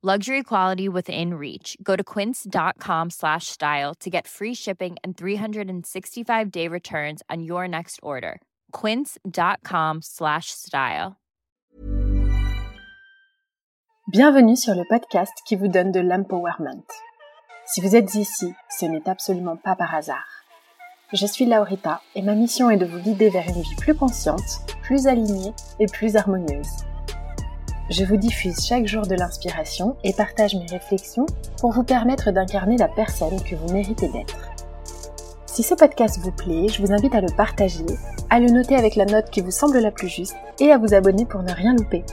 Luxury quality within reach. Go to quince.com slash style to get free shipping and 365 day returns on your next order. Quince.com slash style. Bienvenue sur le podcast qui vous donne de l'empowerment. Si vous êtes ici, ce n'est absolument pas par hasard. Je suis Laurita et ma mission est de vous guider vers une vie plus consciente, plus alignée et plus harmonieuse. Je vous diffuse chaque jour de l'inspiration et partage mes réflexions pour vous permettre d'incarner la personne que vous méritez d'être. Si ce podcast vous plaît, je vous invite à le partager, à le noter avec la note qui vous semble la plus juste et à vous abonner pour ne rien louper.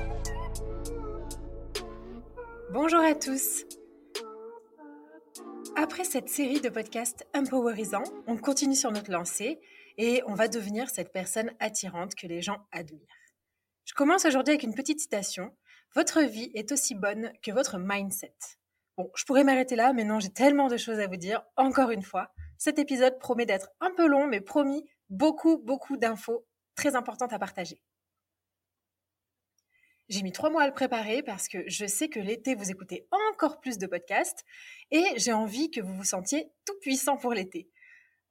Bonjour à tous Après cette série de podcasts empowerisants, on continue sur notre lancée et on va devenir cette personne attirante que les gens admirent. Je commence aujourd'hui avec une petite citation. Votre vie est aussi bonne que votre mindset. Bon, je pourrais m'arrêter là, mais non, j'ai tellement de choses à vous dire. Encore une fois, cet épisode promet d'être un peu long, mais promis, beaucoup, beaucoup d'infos très importantes à partager. J'ai mis trois mois à le préparer parce que je sais que l'été, vous écoutez encore plus de podcasts et j'ai envie que vous vous sentiez tout puissant pour l'été.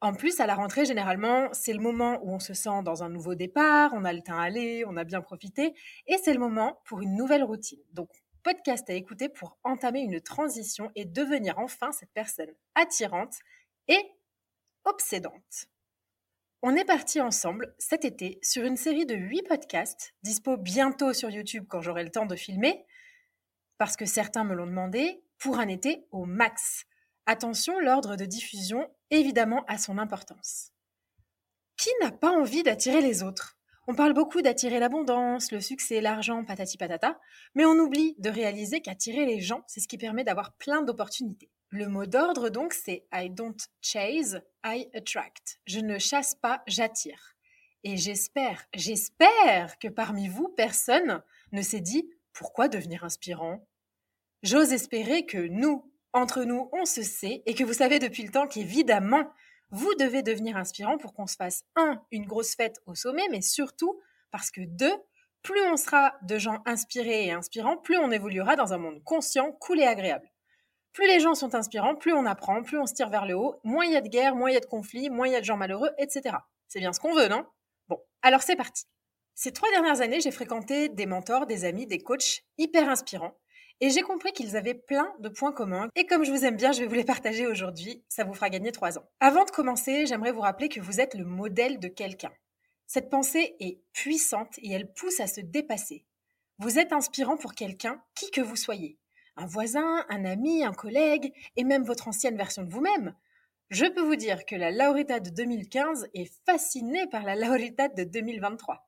En plus, à la rentrée, généralement, c'est le moment où on se sent dans un nouveau départ, on a le temps à aller, on a bien profité, et c'est le moment pour une nouvelle routine. Donc, podcast à écouter pour entamer une transition et devenir enfin cette personne attirante et obsédante. On est parti ensemble cet été sur une série de 8 podcasts, dispo bientôt sur YouTube quand j'aurai le temps de filmer, parce que certains me l'ont demandé, pour un été au max. Attention, l'ordre de diffusion, évidemment, a son importance. Qui n'a pas envie d'attirer les autres? On parle beaucoup d'attirer l'abondance, le succès, l'argent, patati patata, mais on oublie de réaliser qu'attirer les gens, c'est ce qui permet d'avoir plein d'opportunités. Le mot d'ordre, donc, c'est I don't chase, I attract. Je ne chasse pas, j'attire. Et j'espère, j'espère que parmi vous, personne ne s'est dit pourquoi devenir inspirant? J'ose espérer que nous, entre nous, on se sait et que vous savez depuis le temps qu'évidemment, vous devez devenir inspirant pour qu'on se fasse, un, une grosse fête au sommet, mais surtout parce que deux, plus on sera de gens inspirés et inspirants, plus on évoluera dans un monde conscient, cool et agréable. Plus les gens sont inspirants, plus on apprend, plus on se tire vers le haut, moins il y a de guerres, moins il y a de conflits, moins il y a de gens malheureux, etc. C'est bien ce qu'on veut, non? Bon, alors c'est parti. Ces trois dernières années, j'ai fréquenté des mentors, des amis, des coachs hyper inspirants, et j'ai compris qu'ils avaient plein de points communs. Et comme je vous aime bien, je vais vous les partager aujourd'hui, ça vous fera gagner trois ans. Avant de commencer, j'aimerais vous rappeler que vous êtes le modèle de quelqu'un. Cette pensée est puissante et elle pousse à se dépasser. Vous êtes inspirant pour quelqu'un, qui que vous soyez un voisin, un ami, un collègue, et même votre ancienne version de vous-même. Je peux vous dire que la Laurita de 2015 est fascinée par la Laurita de 2023.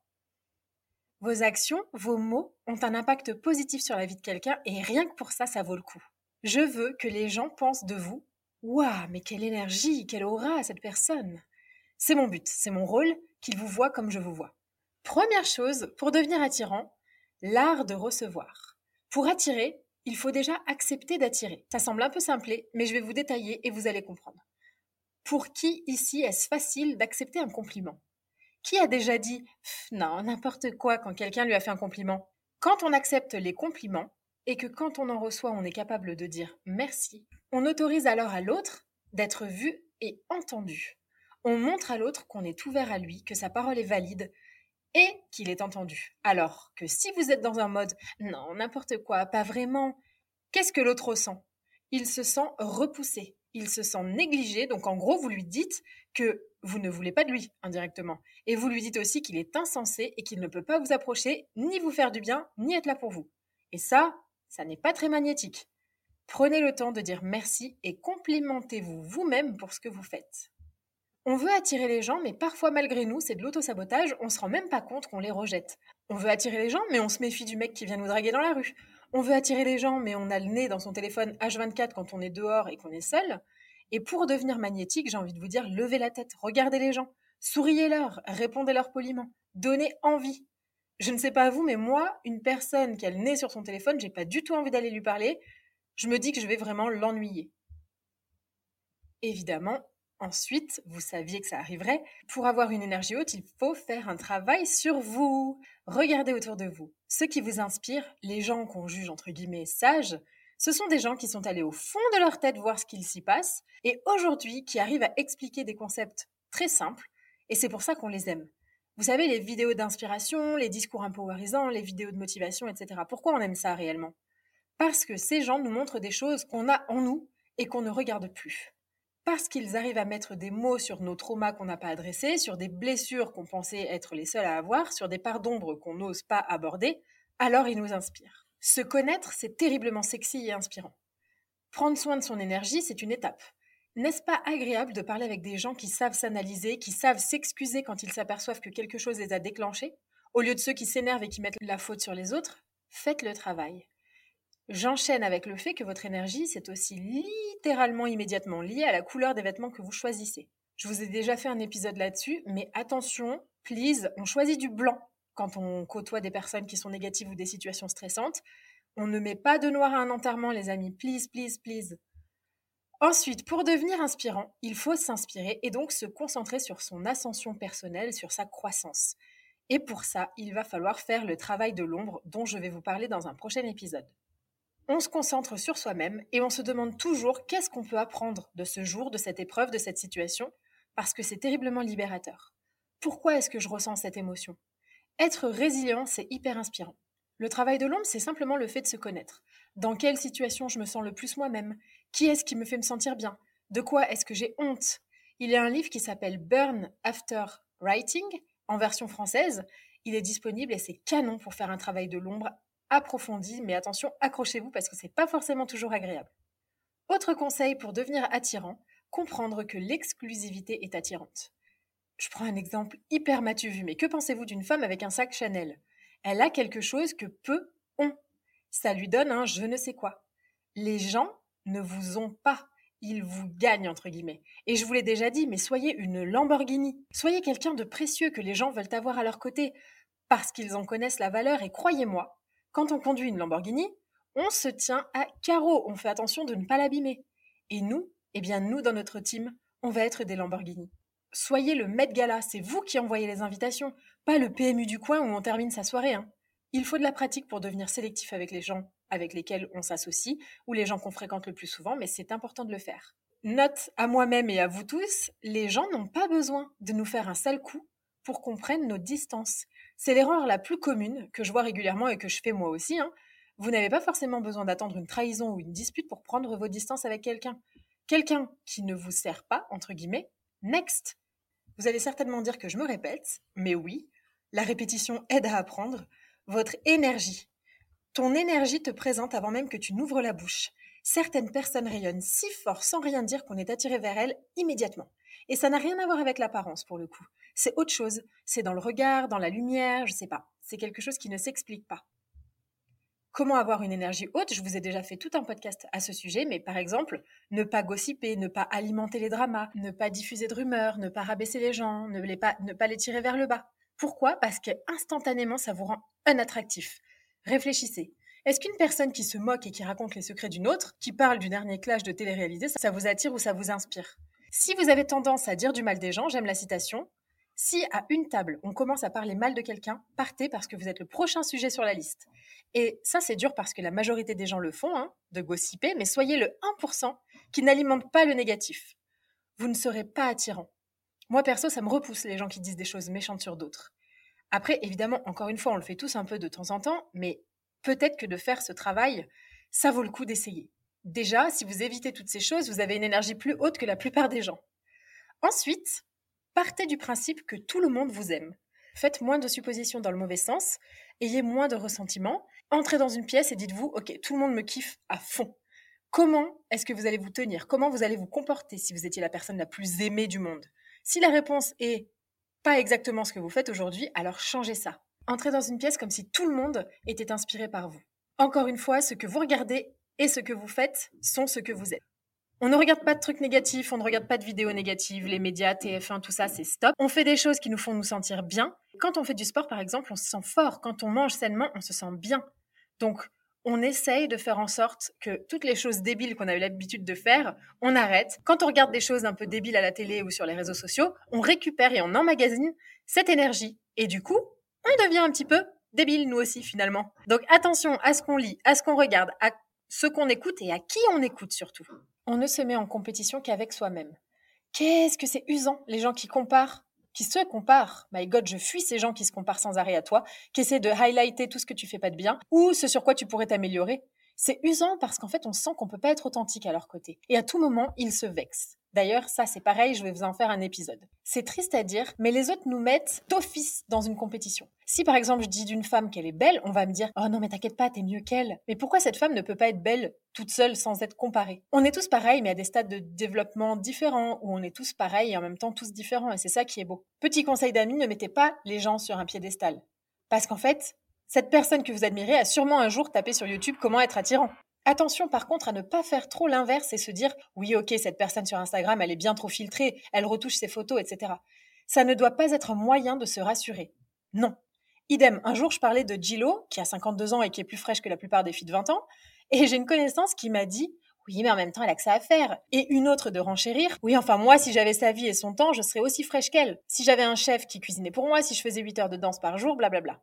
Vos actions, vos mots ont un impact positif sur la vie de quelqu'un et rien que pour ça, ça vaut le coup. Je veux que les gens pensent de vous Waouh, mais quelle énergie, quelle aura cette personne C'est mon but, c'est mon rôle, qu'ils vous voient comme je vous vois. Première chose, pour devenir attirant, l'art de recevoir. Pour attirer, il faut déjà accepter d'attirer. Ça semble un peu simplé, mais je vais vous détailler et vous allez comprendre. Pour qui ici est-ce facile d'accepter un compliment? Qui a déjà dit non, n'importe quoi quand quelqu'un lui a fait un compliment? Quand on accepte les compliments et que quand on en reçoit, on est capable de dire merci, on autorise alors à l'autre d'être vu et entendu. On montre à l'autre qu'on est ouvert à lui, que sa parole est valide et qu'il est entendu. Alors que si vous êtes dans un mode non, n'importe quoi, pas vraiment, qu'est-ce que l'autre ressent? Il se sent repoussé, il se sent négligé, donc en gros, vous lui dites que vous ne voulez pas de lui indirectement. Et vous lui dites aussi qu'il est insensé et qu'il ne peut pas vous approcher, ni vous faire du bien, ni être là pour vous. Et ça, ça n'est pas très magnétique. Prenez le temps de dire merci et complimentez-vous vous-même pour ce que vous faites. On veut attirer les gens, mais parfois malgré nous, c'est de l'autosabotage, on se rend même pas compte qu'on les rejette. On veut attirer les gens, mais on se méfie du mec qui vient nous draguer dans la rue. On veut attirer les gens, mais on a le nez dans son téléphone H24 quand on est dehors et qu'on est seul. Et pour devenir magnétique, j'ai envie de vous dire, levez la tête, regardez les gens, souriez-leur, répondez-leur poliment, donnez envie. Je ne sais pas vous, mais moi, une personne qui a le nez sur son téléphone, j'ai pas du tout envie d'aller lui parler. Je me dis que je vais vraiment l'ennuyer. Évidemment, ensuite, vous saviez que ça arriverait. Pour avoir une énergie haute, il faut faire un travail sur vous. Regardez autour de vous. Ceux qui vous inspirent, les gens qu'on juge entre guillemets sages, ce sont des gens qui sont allés au fond de leur tête voir ce qu'il s'y passe et aujourd'hui qui arrivent à expliquer des concepts très simples et c'est pour ça qu'on les aime. Vous savez, les vidéos d'inspiration, les discours empowerisants, les vidéos de motivation, etc. Pourquoi on aime ça réellement? Parce que ces gens nous montrent des choses qu'on a en nous et qu'on ne regarde plus. Parce qu'ils arrivent à mettre des mots sur nos traumas qu'on n'a pas adressés, sur des blessures qu'on pensait être les seuls à avoir, sur des parts d'ombre qu'on n'ose pas aborder, alors ils nous inspirent. Se connaître, c'est terriblement sexy et inspirant. Prendre soin de son énergie, c'est une étape. N'est-ce pas agréable de parler avec des gens qui savent s'analyser, qui savent s'excuser quand ils s'aperçoivent que quelque chose les a déclenchés, au lieu de ceux qui s'énervent et qui mettent la faute sur les autres Faites le travail. J'enchaîne avec le fait que votre énergie, c'est aussi littéralement immédiatement lié à la couleur des vêtements que vous choisissez. Je vous ai déjà fait un épisode là-dessus, mais attention, please, on choisit du blanc quand on côtoie des personnes qui sont négatives ou des situations stressantes. On ne met pas de noir à un enterrement, les amis, please, please, please. Ensuite, pour devenir inspirant, il faut s'inspirer et donc se concentrer sur son ascension personnelle, sur sa croissance. Et pour ça, il va falloir faire le travail de l'ombre dont je vais vous parler dans un prochain épisode. On se concentre sur soi-même et on se demande toujours qu'est-ce qu'on peut apprendre de ce jour, de cette épreuve, de cette situation, parce que c'est terriblement libérateur. Pourquoi est-ce que je ressens cette émotion? Être résilient, c'est hyper inspirant. Le travail de l'ombre, c'est simplement le fait de se connaître. Dans quelle situation je me sens le plus moi-même? Qui est-ce qui me fait me sentir bien? De quoi est-ce que j'ai honte? Il y a un livre qui s'appelle Burn After Writing, en version française. Il est disponible et c'est canon pour faire un travail de l'ombre approfondi, mais attention, accrochez-vous parce que c'est pas forcément toujours agréable. Autre conseil pour devenir attirant, comprendre que l'exclusivité est attirante. Je prends un exemple hyper matu vu, mais que pensez-vous d'une femme avec un sac Chanel? Elle a quelque chose que peu ont. Ça lui donne un je ne sais quoi. Les gens ne vous ont pas. Ils vous gagnent, entre guillemets. Et je vous l'ai déjà dit, mais soyez une Lamborghini. Soyez quelqu'un de précieux que les gens veulent avoir à leur côté, parce qu'ils en connaissent la valeur. Et croyez-moi, quand on conduit une Lamborghini, on se tient à carreau. On fait attention de ne pas l'abîmer. Et nous, eh bien, nous, dans notre team, on va être des Lamborghini. Soyez le Met Gala, c'est vous qui envoyez les invitations, pas le PMU du coin où on termine sa soirée. Hein. Il faut de la pratique pour devenir sélectif avec les gens avec lesquels on s'associe ou les gens qu'on fréquente le plus souvent, mais c'est important de le faire. Note à moi-même et à vous tous, les gens n'ont pas besoin de nous faire un sale coup pour qu'on prenne nos distances. C'est l'erreur la plus commune que je vois régulièrement et que je fais moi aussi. Hein. Vous n'avez pas forcément besoin d'attendre une trahison ou une dispute pour prendre vos distances avec quelqu'un. Quelqu'un qui ne vous sert pas, entre guillemets, next. Vous allez certainement dire que je me répète, mais oui, la répétition aide à apprendre. Votre énergie ton énergie te présente avant même que tu n'ouvres la bouche. Certaines personnes rayonnent si fort sans rien dire qu'on est attiré vers elles immédiatement. Et ça n'a rien à voir avec l'apparence pour le coup. C'est autre chose. C'est dans le regard, dans la lumière, je sais pas. C'est quelque chose qui ne s'explique pas. Comment avoir une énergie haute Je vous ai déjà fait tout un podcast à ce sujet, mais par exemple, ne pas gossiper, ne pas alimenter les dramas, ne pas diffuser de rumeurs, ne pas rabaisser les gens, ne, pas, les tirer vers le bas. Pourquoi? Parce qu'instantanément, ça vous rend unattractif. Réfléchissez. Est-ce qu'une personne qui se moque et qui raconte les secrets d'une autre, qui parle du dernier clash de télé-réalisé, ça vous attire ou ça vous inspire? Si vous avez tendance à dire du mal des gens, j'aime la citation, si à une table, on commence à parler mal de quelqu'un, partez parce que vous êtes le prochain sujet sur la liste. Et ça, c'est dur parce que la majorité des gens le font, hein, de gossiper, mais soyez le 1% qui n'alimente pas le négatif. Vous ne serez pas attirant. Moi, perso, ça me repousse les gens qui disent des choses méchantes sur d'autres. Après, évidemment, encore une fois, on le fait tous un peu de temps en temps, mais peut-être que de faire ce travail, ça vaut le coup d'essayer. Déjà, si vous évitez toutes ces choses, vous avez une énergie plus haute que la plupart des gens. Ensuite, partez du principe que tout le monde vous aime. Faites moins de suppositions dans le mauvais sens, ayez moins de ressentiment, entrez dans une pièce et dites-vous, ok, tout le monde me kiffe à fond. Comment est-ce que vous allez vous tenir? Comment vous allez vous comporter si vous étiez la personne la plus aimée du monde? Si la réponse est pas exactement ce que vous faites aujourd'hui, alors changez ça. Entrez dans une pièce comme si tout le monde était inspiré par vous. Encore une fois, ce que vous regardez et ce que vous faites sont ce que vous êtes. On ne regarde pas de trucs négatifs, on ne regarde pas de vidéos négatives, les médias, TF1, tout ça, c'est stop. On fait des choses qui nous font nous sentir bien. Quand on fait du sport, par exemple, on se sent fort. Quand on mange sainement, on se sent bien. Donc, on essaye de faire en sorte que toutes les choses débiles qu'on a eu l'habitude de faire, on arrête. Quand on regarde des choses un peu débiles à la télé ou sur les réseaux sociaux, on récupère et on emmagasine cette énergie. Et du coup, on devient un petit peu débile, nous aussi, finalement. Donc, attention à ce qu'on lit, à ce qu'on regarde, à ce qu'on écoute et à qui on écoute surtout. On ne se met en compétition qu'avec soi-même. Qu'est-ce que c'est usant, les gens qui comparent, qui se comparent. My God, je fuis ces gens qui se comparent sans arrêt à toi, qui essaient de highlighter tout ce que tu fais pas de bien ou ce sur quoi tu pourrais t'améliorer. C'est usant parce qu'en fait, on sent qu'on peut pas être authentique à leur côté. Et à tout moment, ils se vexent. D'ailleurs, ça c'est pareil, je vais vous en faire un épisode. C'est triste à dire, mais les autres nous mettent d'office dans une compétition. Si par exemple je dis d'une femme qu'elle est belle, on va me dire "Oh non mais t'inquiète pas, t'es mieux qu'elle." Mais pourquoi cette femme ne peut pas être belle toute seule sans être comparée? On est tous pareils mais à des stades de développement différents où on est tous pareils et en même temps tous différents et c'est ça qui est beau. Petit conseil d'amis, ne mettez pas les gens sur un piédestal. Parce qu'en fait, cette personne que vous admirez a sûrement un jour tapé sur YouTube comment être attirant. Attention par contre à ne pas faire trop l'inverse et se dire oui ok cette personne sur Instagram elle est bien trop filtrée, elle retouche ses photos, etc. Ça ne doit pas être un moyen de se rassurer. Non. Idem, un jour je parlais de Gillo, qui a 52 ans et qui est plus fraîche que la plupart des filles de 20 ans, et j'ai une connaissance qui m'a dit oui, mais en même temps, elle a que ça à faire. Et une autre de renchérir. Oui, enfin, moi, si j'avais sa vie et son temps, je serais aussi fraîche qu'elle. Si j'avais un chef qui cuisinait pour moi, si je faisais 8 heures de danse par jour, blablabla.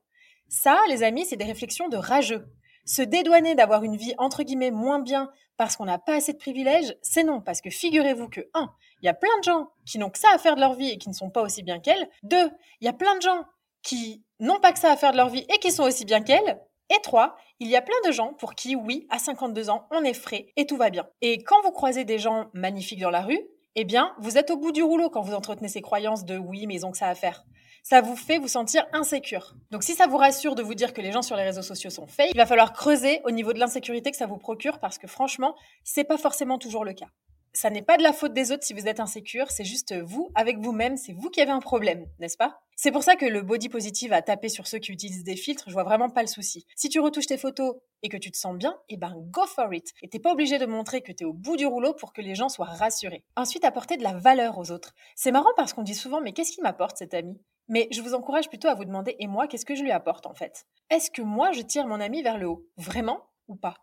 Ça, les amis, c'est des réflexions de rageux. Se dédouaner d'avoir une vie entre guillemets moins bien parce qu'on n'a pas assez de privilèges, c'est non, parce que figurez-vous que, un, il y a plein de gens qui n'ont que ça à faire de leur vie et qui ne sont pas aussi bien qu'elle. Deux, il y a plein de gens qui n'ont pas que ça à faire de leur vie et qui sont aussi bien qu'elle. Et trois, il y a plein de gens pour qui, oui, à 52 ans, on est frais et tout va bien. Et quand vous croisez des gens magnifiques dans la rue, eh bien, vous êtes au bout du rouleau quand vous entretenez ces croyances de oui, mais ils ont que ça à faire ça vous fait vous sentir insécure. Donc si ça vous rassure de vous dire que les gens sur les réseaux sociaux sont fake, il va falloir creuser au niveau de l'insécurité que ça vous procure parce que franchement, c'est pas forcément toujours le cas. Ça n'est pas de la faute des autres si vous êtes insécure, c'est juste vous avec vous-même, c'est vous qui avez un problème, n'est-ce pas? C'est pour ça que le body positive a tapé sur ceux qui utilisent des filtres, je vois vraiment pas le souci. Si tu retouches tes photos et que tu te sens bien, eh ben go for it. Et t'es pas obligé de montrer que t'es au bout du rouleau pour que les gens soient rassurés. Ensuite, apporter de la valeur aux autres. C'est marrant parce qu'on dit souvent mais qu'est-ce qui m'apporte cet ami? Mais je vous encourage plutôt à vous demander et moi, qu'est-ce que je lui apporte en fait? Est-ce que moi, je tire mon ami vers le haut? Vraiment ou pas?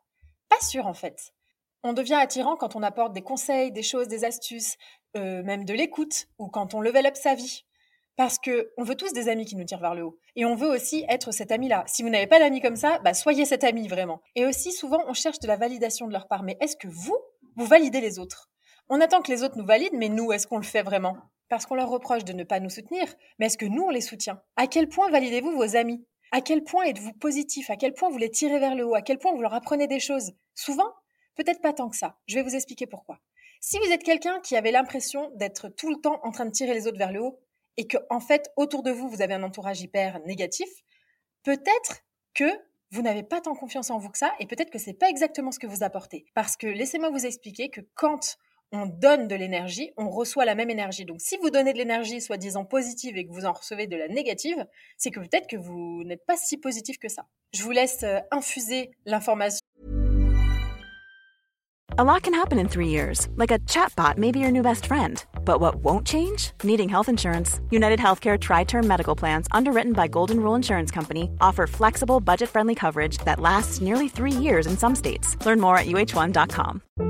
Pas sûr en fait. On devient attirant quand on apporte des conseils, des choses, des astuces, euh, même de l'écoute, ou quand on level up sa vie. Parce que on veut tous des amis qui nous tirent vers le haut. Et on veut aussi être cet ami-là. Si vous n'avez pas d'amis comme ça, bah soyez cet ami vraiment. Et aussi, souvent, on cherche de la validation de leur part. Mais est-ce que vous, vous validez les autres? On attend que les autres nous valident, mais nous, est-ce qu'on le fait vraiment? Parce qu'on leur reproche de ne pas nous soutenir, mais est-ce que nous, on les soutient? À quel point validez-vous vos amis? À quel point êtes-vous positif À quel point vous les tirez vers le haut? À quel point vous leur apprenez des choses? Souvent? Peut-être pas tant que ça. Je vais vous expliquer pourquoi. Si vous êtes quelqu'un qui avait l'impression d'être tout le temps en train de tirer les autres vers le haut, et que, fait, autour de vous, vous avez un entourage hyper négatif, peut-être que vous n'avez pas tant confiance en vous que ça, et peut-être que c'est pas exactement ce que vous apportez. Parce que laissez-moi vous expliquer que quand on donne de l'énergie, on reçoit la même énergie. Donc si vous donnez de l'énergie soi-disant positive et que vous en recevez de la négative, c'est que peut-être que vous n'êtes pas si positif que ça. Je vous laisse euh, infuser l'information. A lot can happen in three years, like a chatbot may be your new best friend. But what won't change? Needing health insurance. United Healthcare Tri Term Medical Plans, underwritten by Golden Rule Insurance Company, offer flexible, budget friendly coverage that lasts nearly three years in some states. Learn more at uh1.com.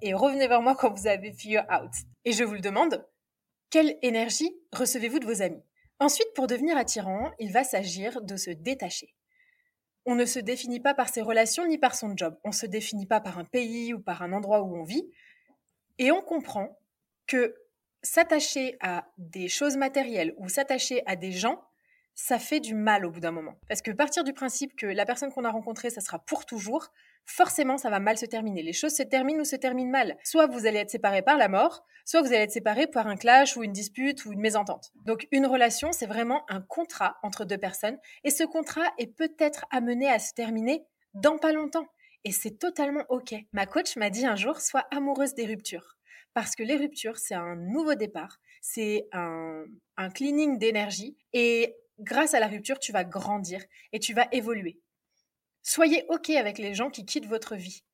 Et revenez vers moi quand vous avez figure out. Et je vous le demande, quelle énergie recevez-vous de vos amis? Ensuite, pour devenir attirant, il va s'agir de se détacher. On ne se définit pas par ses relations ni par son job. On ne se définit pas par un pays ou par un endroit où on vit. Et on comprend que s'attacher à des choses matérielles ou s'attacher à des gens, ça fait du mal au bout d'un moment. Parce que partir du principe que la personne qu'on a rencontrée, ça sera pour toujours, forcément, ça va mal se terminer. Les choses se terminent ou se terminent mal. Soit vous allez être séparés par la mort, soit vous allez être séparés par un clash ou une dispute ou une mésentente. Donc une relation, c'est vraiment un contrat entre deux personnes et ce contrat est peut-être amené à se terminer dans pas longtemps. Et c'est totalement OK. Ma coach m'a dit un jour, sois amoureuse des ruptures. Parce que les ruptures, c'est un nouveau départ, c'est un, un cleaning d'énergie et grâce à la rupture, tu vas grandir et tu vas évoluer. Soyez OK avec les gens qui quittent votre vie.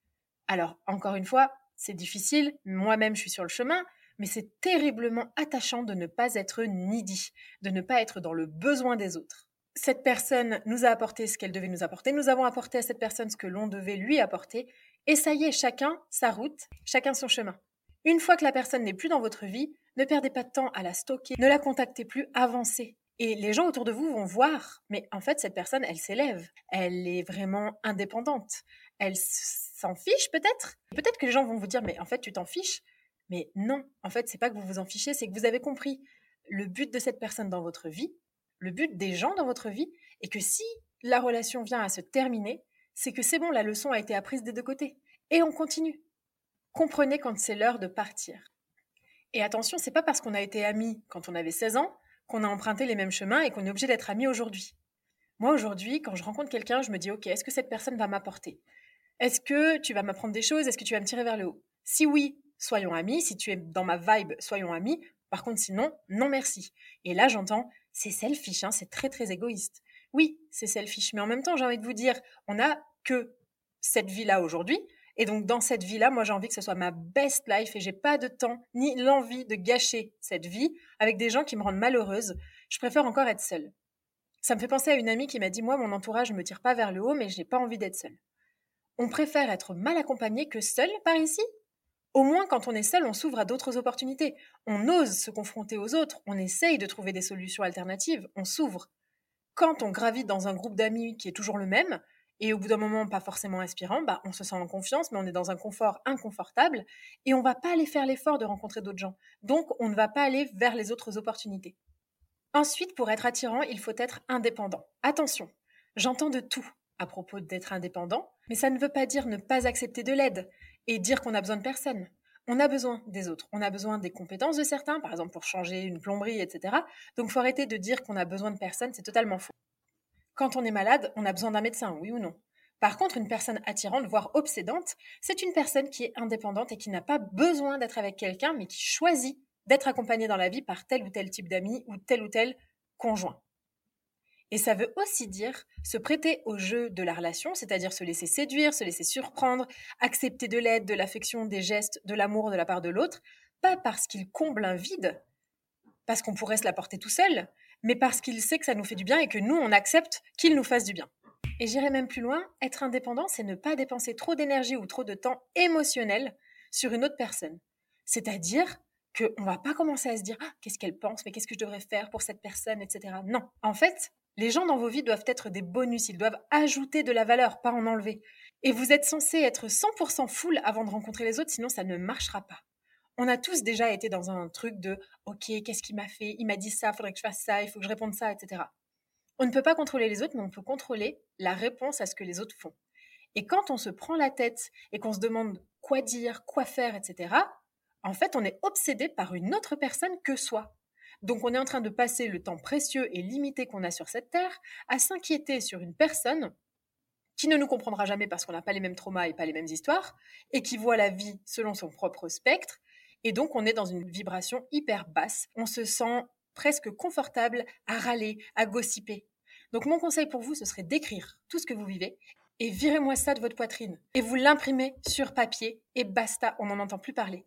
Alors, encore une fois, c'est difficile, moi-même je suis sur le chemin, mais c'est terriblement attachant de ne pas être needy, de ne pas être dans le besoin des autres. Cette personne nous a apporté ce qu'elle devait nous apporter, nous avons apporté à cette personne ce que l'on devait lui apporter, et ça y est, chacun sa route, chacun son chemin. Une fois que la personne n'est plus dans votre vie, ne perdez pas de temps à la stocker, ne la contactez plus, avancez. Et les gens autour de vous vont voir, mais en fait, cette personne, elle s'élève, elle est vraiment indépendante, elle s'en fiche peut-être? Peut-être que les gens vont vous dire, mais en fait, tu t'en fiches. Mais non, en fait, c'est pas que vous vous en fichez, c'est que vous avez compris le but de cette personne dans votre vie, le but des gens dans votre vie, et que si la relation vient à se terminer, c'est que c'est bon, la leçon a été apprise des deux côtés. Et on continue. Comprenez quand c'est l'heure de partir. Et attention, c'est pas parce qu'on a été amis quand on avait 16 ans qu'on a emprunté les mêmes chemins et qu'on est obligé d'être amis aujourd'hui. Moi, aujourd'hui, quand je rencontre quelqu'un, je me dis, OK, est-ce que cette personne va m'apporter? Est-ce que tu vas m'apprendre des choses? Est-ce que tu vas me tirer vers le haut? Si oui, soyons amis. Si tu es dans ma vibe, soyons amis. Par contre, sinon, non merci. Et là, j'entends, c'est selfish, hein, c'est très, très égoïste. Oui, c'est selfish. Mais en même temps, j'ai envie de vous dire, on n'a que cette vie-là aujourd'hui. Et donc, dans cette vie-là, moi, j'ai envie que ce soit ma best life et j'ai pas de temps ni l'envie de gâcher cette vie avec des gens qui me rendent malheureuse. Je préfère encore être seule. Ça me fait penser à une amie qui m'a dit Moi, mon entourage ne me tire pas vers le haut, mais je n'ai pas envie d'être seule. On préfère être mal accompagné que seul par ici? Au moins, quand on est seul, on s'ouvre à d'autres opportunités. On ose se confronter aux autres, on essaye de trouver des solutions alternatives, on s'ouvre. Quand on gravite dans un groupe d'amis qui est toujours le même, et au bout d'un moment pas forcément inspirant, bah, on se sent en confiance, mais on est dans un confort inconfortable et on va pas aller faire l'effort de rencontrer d'autres gens. Donc on ne va pas aller vers les autres opportunités. Ensuite, pour être attirant, il faut être indépendant. Attention, j'entends de tout à propos d'être indépendant, mais ça ne veut pas dire ne pas accepter de l'aide et dire qu'on a besoin de personne. On a besoin des autres, on a besoin des compétences de certains, par exemple pour changer une plomberie, etc. Donc faut arrêter de dire qu'on a besoin de personne, c'est totalement faux. Quand on est malade, on a besoin d'un médecin, oui ou non? Par contre, une personne attirante, voire obsédante, c'est une personne qui est indépendante et qui n'a pas besoin d'être avec quelqu'un, mais qui choisit d'être accompagnée dans la vie par tel ou tel type d'amis ou tel ou tel conjoint. Et ça veut aussi dire se prêter au jeu de la relation, c'est-à-dire se laisser séduire, se laisser surprendre, accepter de l'aide, de l'affection, des gestes, de l'amour de la part de l'autre, pas parce qu'il comble un vide, parce qu'on pourrait se l'apporter tout seul, mais parce qu'il sait que ça nous fait du bien et que nous, on accepte qu'il nous fasse du bien. Et j'irai même plus loin, être indépendant, c'est ne pas dépenser trop d'énergie ou trop de temps émotionnel sur une autre personne. C'est-à-dire qu'on ne va pas commencer à se dire ah, qu'est-ce qu'elle pense, mais qu'est-ce que je devrais faire pour cette personne, etc. Non, en fait, les gens dans vos vies doivent être des bonus, ils doivent ajouter de la valeur, pas en enlever. Et vous êtes censé être 100% full avant de rencontrer les autres, sinon ça ne marchera pas on a tous déjà été dans un truc de OK, qu'est-ce qu'il m'a fait? Il m'a dit ça, il faudrait que je fasse ça, il faut que je réponde ça, etc. On ne peut pas contrôler les autres, mais on peut contrôler la réponse à ce que les autres font. Et quand on se prend la tête et qu'on se demande quoi dire, quoi faire, etc., en fait, on est obsédé par une autre personne que soi. Donc on est en train de passer le temps précieux et limité qu'on a sur cette terre à s'inquiéter sur une personne qui ne nous comprendra jamais parce qu'on n'a pas les mêmes traumas et pas les mêmes histoires, et qui voit la vie selon son propre spectre. Et donc, on est dans une vibration hyper basse. On se sent presque confortable à râler, à gossiper. Donc, mon conseil pour vous, ce serait d'écrire tout ce que vous vivez et virez-moi ça de votre poitrine. Et vous l'imprimez sur papier et basta, on n'en entend plus parler.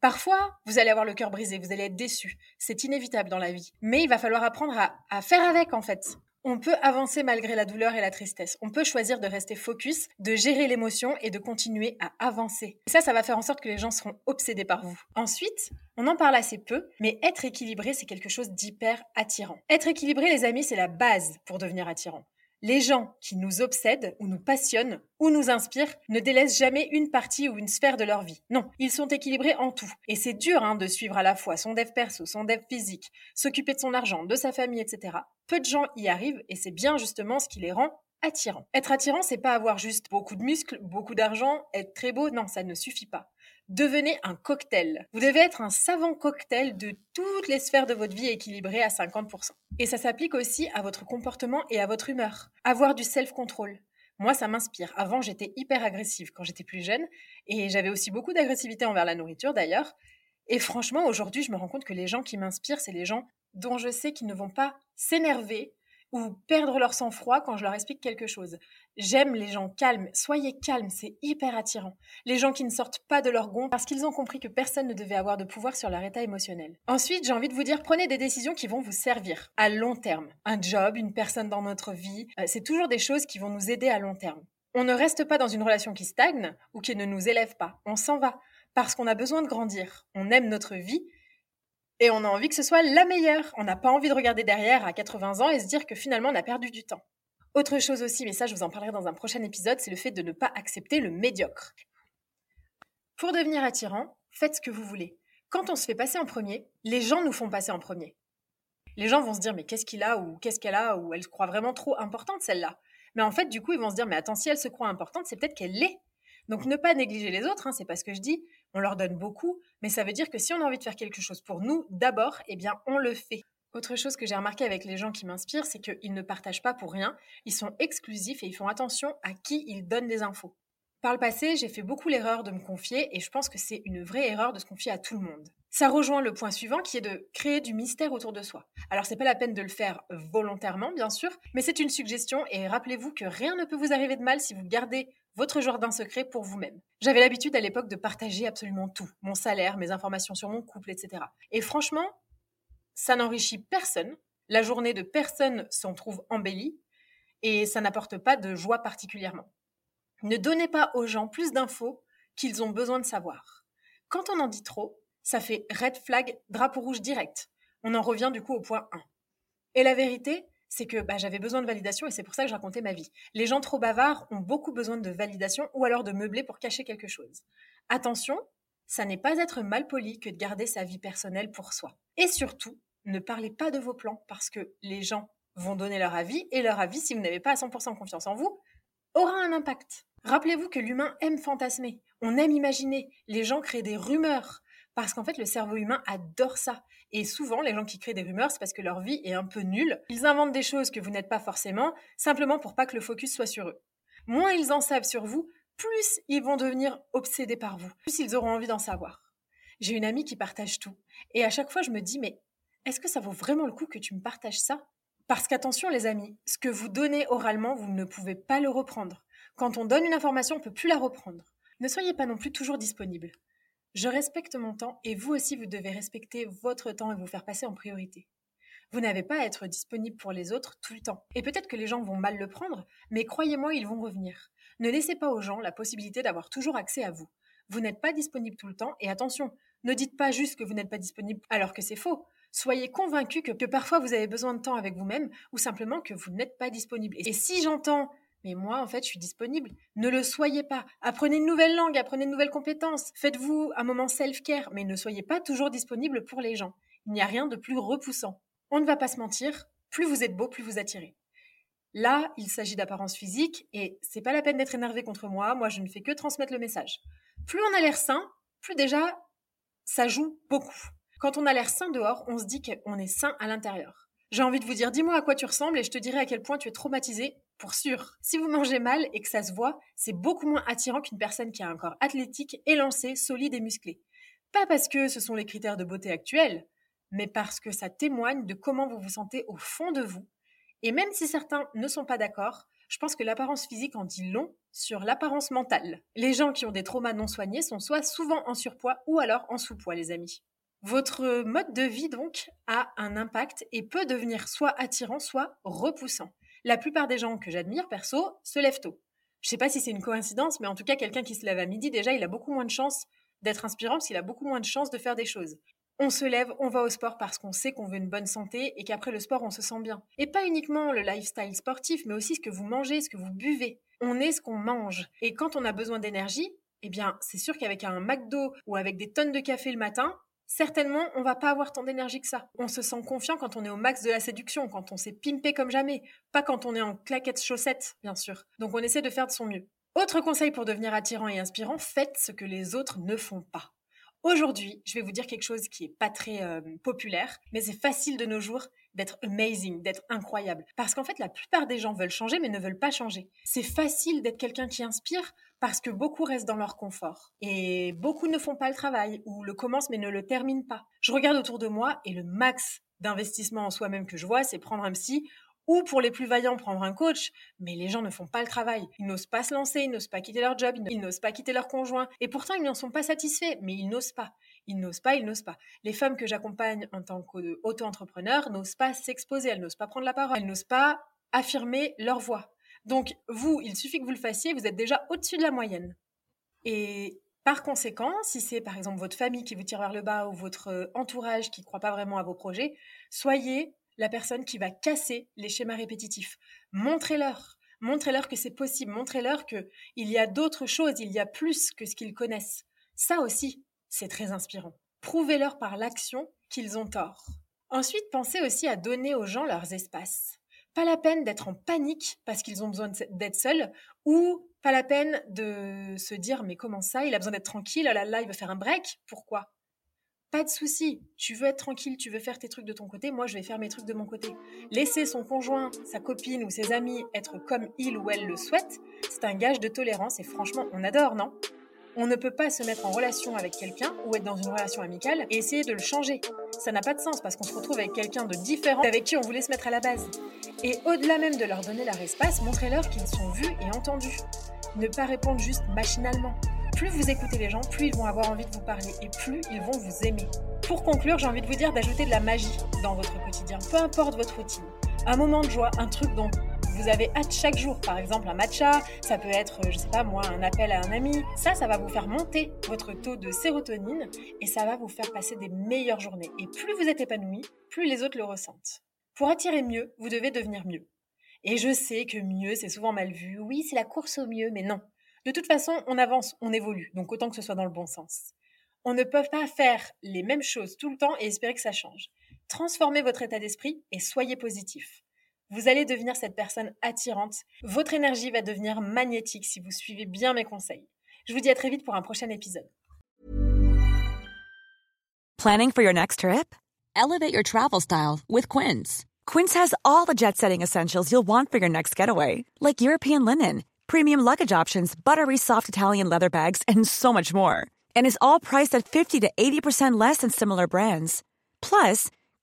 Parfois, vous allez avoir le cœur brisé, vous allez être déçu. C'est inévitable dans la vie. Mais il va falloir apprendre à, à, faire avec, en fait. On peut avancer malgré la douleur et la tristesse. On peut choisir de rester focus, de gérer l'émotion et de continuer à avancer. Ça, ça va faire en sorte que les gens seront obsédés par vous. Ensuite, on en parle assez peu, mais être équilibré, c'est quelque chose d'hyper attirant. Être équilibré, les amis, c'est la base pour devenir attirant. Les gens qui nous obsèdent ou nous passionnent ou nous inspirent ne délaissent jamais une partie ou une sphère de leur vie. Non, ils sont équilibrés en tout. Et c'est dur hein, de suivre à la fois son dev perso, son dev physique, s'occuper de son argent, de sa famille, etc. Peu de gens y arrivent et c'est bien justement ce qui les rend attirants. Être attirant, c'est pas avoir juste beaucoup de muscles, beaucoup d'argent, être très beau, non, ça ne suffit pas devenez un cocktail. Vous devez être un savant cocktail de toutes les sphères de votre vie équilibrées à 50%. Et ça s'applique aussi à votre comportement et à votre humeur. Avoir du self-control. Moi, ça m'inspire. Avant, j'étais hyper agressive quand j'étais plus jeune et j'avais aussi beaucoup d'agressivité envers la nourriture d'ailleurs. Et franchement, aujourd'hui, je me rends compte que les gens qui m'inspirent, c'est les gens dont je sais qu'ils ne vont pas s'énerver ou perdre leur sang-froid quand je leur explique quelque chose. J'aime les gens calmes. Soyez calmes, c'est hyper attirant. Les gens qui ne sortent pas de leur gond parce qu'ils ont compris que personne ne devait avoir de pouvoir sur leur état émotionnel. Ensuite, j'ai envie de vous dire, prenez des décisions qui vont vous servir à long terme. Un job, une personne dans notre vie, euh, c'est toujours des choses qui vont nous aider à long terme. On ne reste pas dans une relation qui stagne ou qui ne nous élève pas. On s'en va parce qu'on a besoin de grandir. On aime notre vie et on a envie que ce soit la meilleure. On n'a pas envie de regarder derrière à 80 ans et se dire que finalement on a perdu du temps. Autre chose aussi, mais ça je vous en parlerai dans un prochain épisode, c'est le fait de ne pas accepter le médiocre. Pour devenir attirant, faites ce que vous voulez. Quand on se fait passer en premier, les gens nous font passer en premier. Les gens vont se dire mais qu'est-ce qu'il a ou qu'est-ce qu'elle a ou elle se croit vraiment trop importante celle-là? Mais en fait du coup ils vont se dire mais attends si elle se croit importante c'est peut-être qu'elle l'est. Donc ne pas négliger les autres, hein, c'est pas ce que je dis, on leur donne beaucoup, mais ça veut dire que si on a envie de faire quelque chose pour nous, d'abord, eh bien on le fait. Autre chose que j'ai remarqué avec les gens qui m'inspirent, c'est qu'ils ne partagent pas pour rien, ils sont exclusifs et ils font attention à qui ils donnent des infos. Par le passé, j'ai fait beaucoup l'erreur de me confier et je pense que c'est une vraie erreur de se confier à tout le monde. Ça rejoint le point suivant qui est de créer du mystère autour de soi. Alors c'est pas la peine de le faire volontairement bien sûr, mais c'est une suggestion et rappelez-vous que rien ne peut vous arriver de mal si vous gardez votre jardin secret pour vous-même. J'avais l'habitude à l'époque de partager absolument tout, mon salaire, mes informations sur mon couple, etc. Et franchement, ça n'enrichit personne, la journée de personne s'en trouve embellie, et ça n'apporte pas de joie particulièrement. Ne donnez pas aux gens plus d'infos qu'ils ont besoin de savoir. Quand on en dit trop, ça fait red flag, drapeau rouge direct. On en revient du coup au point 1. Et la vérité, c'est que bah, j'avais besoin de validation et c'est pour ça que je racontais ma vie. Les gens trop bavards ont beaucoup besoin de validation ou alors de meubler pour cacher quelque chose. Attention, ça n'est pas être mal poli que de garder sa vie personnelle pour soi. Et surtout, ne parlez pas de vos plans parce que les gens vont donner leur avis et leur avis, si vous n'avez pas à 100% confiance en vous, aura un impact. Rappelez-vous que l'humain aime fantasmer, on aime imaginer, les gens créent des rumeurs parce qu'en fait le cerveau humain adore ça. Et souvent, les gens qui créent des rumeurs, c'est parce que leur vie est un peu nulle. Ils inventent des choses que vous n'êtes pas forcément, simplement pour pas que le focus soit sur eux. Moins ils en savent sur vous, plus ils vont devenir obsédés par vous, plus ils auront envie d'en savoir. J'ai une amie qui partage tout. Et à chaque fois, je me dis, mais est-ce que ça vaut vraiment le coup que tu me partages ça? Parce qu'attention les amis, ce que vous donnez oralement, vous ne pouvez pas le reprendre. Quand on donne une information, on ne peut plus la reprendre. Ne soyez pas non plus toujours disponible. Je respecte mon temps et vous aussi vous devez respecter votre temps et vous faire passer en priorité. Vous n'avez pas à être disponible pour les autres tout le temps. Et peut-être que les gens vont mal le prendre, mais croyez-moi, ils vont revenir. Ne laissez pas aux gens la possibilité d'avoir toujours accès à vous. Vous n'êtes pas disponible tout le temps et attention, ne dites pas juste que vous n'êtes pas disponible alors que c'est faux. Soyez convaincu que, parfois vous avez besoin de temps avec vous-même ou simplement que vous n'êtes pas disponible. Et si j'entends mais moi, en fait, je suis disponible. Ne le soyez pas. Apprenez une nouvelle langue, apprenez de nouvelles compétences. Faites-vous un moment self-care, mais ne soyez pas toujours disponible pour les gens. Il n'y a rien de plus repoussant. On ne va pas se mentir, plus vous êtes beau, plus vous attirez. Là, il s'agit d'apparence physique et c'est pas la peine d'être énervé contre moi. Moi, je ne fais que transmettre le message. Plus on a l'air sain, plus déjà ça joue beaucoup. Quand on a l'air sain dehors, on se dit qu'on est sain à l'intérieur. J'ai envie de vous dire, dis-moi à quoi tu ressembles et je te dirai à quel point tu es traumatisé pour sûr. Si vous mangez mal et que ça se voit, c'est beaucoup moins attirant qu'une personne qui a un corps athlétique, élancé, solide et musclé. Pas parce que ce sont les critères de beauté actuels, mais parce que ça témoigne de comment vous vous sentez au fond de vous. Et même si certains ne sont pas d'accord, je pense que l'apparence physique en dit long sur l'apparence mentale. Les gens qui ont des traumas non soignés sont soit souvent en surpoids ou alors en sous-poids, les amis. Votre mode de vie, donc, a un impact et peut devenir soit attirant, soit repoussant. La plupart des gens que j'admire, perso, se lèvent tôt. Je sais pas si c'est une coïncidence, mais en tout cas, quelqu'un qui se lève à midi, déjà, il a beaucoup moins de chances d'être inspirant parce qu'il a beaucoup moins de chances de faire des choses. On se lève, on va au sport parce qu'on sait qu'on veut une bonne santé et qu'après le sport, on se sent bien. Et pas uniquement le lifestyle sportif, mais aussi ce que vous mangez, ce que vous buvez. On est ce qu'on mange. Et quand on a besoin d'énergie, eh bien, c'est sûr qu'avec un McDo ou avec des tonnes de café le matin, certainement, on va pas avoir tant d'énergie que ça. On se sent confiant quand on est au max de la séduction, quand on s'est pimpé comme jamais, pas quand on est en claquettes chaussettes, bien sûr. Donc on essaie de faire de son mieux. Autre conseil pour devenir attirant et inspirant, faites ce que les autres ne font pas. Aujourd'hui, je vais vous dire quelque chose qui est pas très euh, populaire, mais c'est facile de nos jours d'être amazing, d'être incroyable. Parce qu'en fait, la plupart des gens veulent changer, mais ne veulent pas changer. C'est facile d'être quelqu'un qui inspire parce que beaucoup restent dans leur confort. Et beaucoup ne font pas le travail, ou le commencent mais ne le terminent pas. Je regarde autour de moi et le max d'investissement en soi-même que je vois, c'est prendre un psy ou pour les plus vaillants prendre un coach, mais les gens ne font pas le travail. Ils n'osent pas se lancer, ils n'osent pas quitter leur job, ils n'osent pas quitter leur conjoint, et pourtant ils n'en sont pas satisfaits, mais ils n'osent pas. Ils n'osent pas, ils n'osent pas. Les femmes que j'accompagne en tant qu'auto-entrepreneur n'osent pas s'exposer, elles n'osent pas prendre la parole, elles n'osent pas affirmer leur voix. Donc, vous, il suffit que vous le fassiez, vous êtes déjà au-dessus de la moyenne. Et par conséquent, si c'est par exemple votre famille qui vous tire vers le bas ou votre euh, entourage qui ne croit pas vraiment à vos projets, soyez la personne qui va casser les schémas répétitifs. Montrez-leur. Montrez-leur que c'est possible. Montrez-leur qu'il y a d'autres choses, il y a plus que ce qu'ils connaissent. Ça aussi, c'est très inspirant. Prouvez-leur par l'action qu'ils ont tort. Ensuite, pensez aussi à donner aux gens leurs espaces. Pas la peine d'être en panique parce qu'ils ont besoin d'être seuls ou pas la peine de se dire mais comment ça, il a besoin d'être tranquille, oh là là, il veut faire un break, pourquoi? Pas de souci, tu veux être tranquille, tu veux faire tes trucs de ton côté, moi je vais faire mes trucs de mon côté. Laisser son conjoint, sa copine ou ses amis être comme il ou elle le souhaite, c'est un gage de tolérance et franchement on adore, non? On ne peut pas se mettre en relation avec quelqu'un ou être dans une relation amicale et essayer de le changer. Ça n'a pas de sens parce qu'on se retrouve avec quelqu'un de différent avec qui on voulait se mettre à la base. Et au-delà même de leur donner leur espace, montrez-leur qu'ils sont vus et entendus. Ne pas répondre juste machinalement. Plus vous écoutez les gens, plus ils vont avoir envie de vous parler et plus ils vont vous aimer. Pour conclure, j'ai envie de vous dire d'ajouter de la magie dans votre quotidien, peu importe votre routine. Un moment de joie, un truc dont vous avez hâte chaque jour, par exemple un matcha, ça peut être, je sais pas moi, un appel à un ami. Ça, ça va vous faire monter votre taux de sérotonine et ça va vous faire passer des meilleures journées. Et plus vous êtes épanoui, plus les autres le ressentent. Pour attirer mieux, vous devez devenir mieux. Et je sais que mieux, c'est souvent mal vu. Oui, c'est la course au mieux, mais non. De toute façon, on avance, on évolue, donc autant que ce soit dans le bon sens. On ne peut pas faire les mêmes choses tout le temps et espérer que ça change. Transformez votre état d'esprit et soyez positif. Vous allez devenir cette personne attirante. Votre énergie va devenir magnétique si vous suivez bien mes conseils. Je vous dis à très vite pour un prochain épisode. Planning for your next trip? Elevate your travel style with Quince. Quince has all the jet setting essentials you'll want for your next getaway, like European linen, premium luggage options, buttery soft Italian leather bags, and so much more. And is all priced at 50 to 80% less than similar brands. Plus,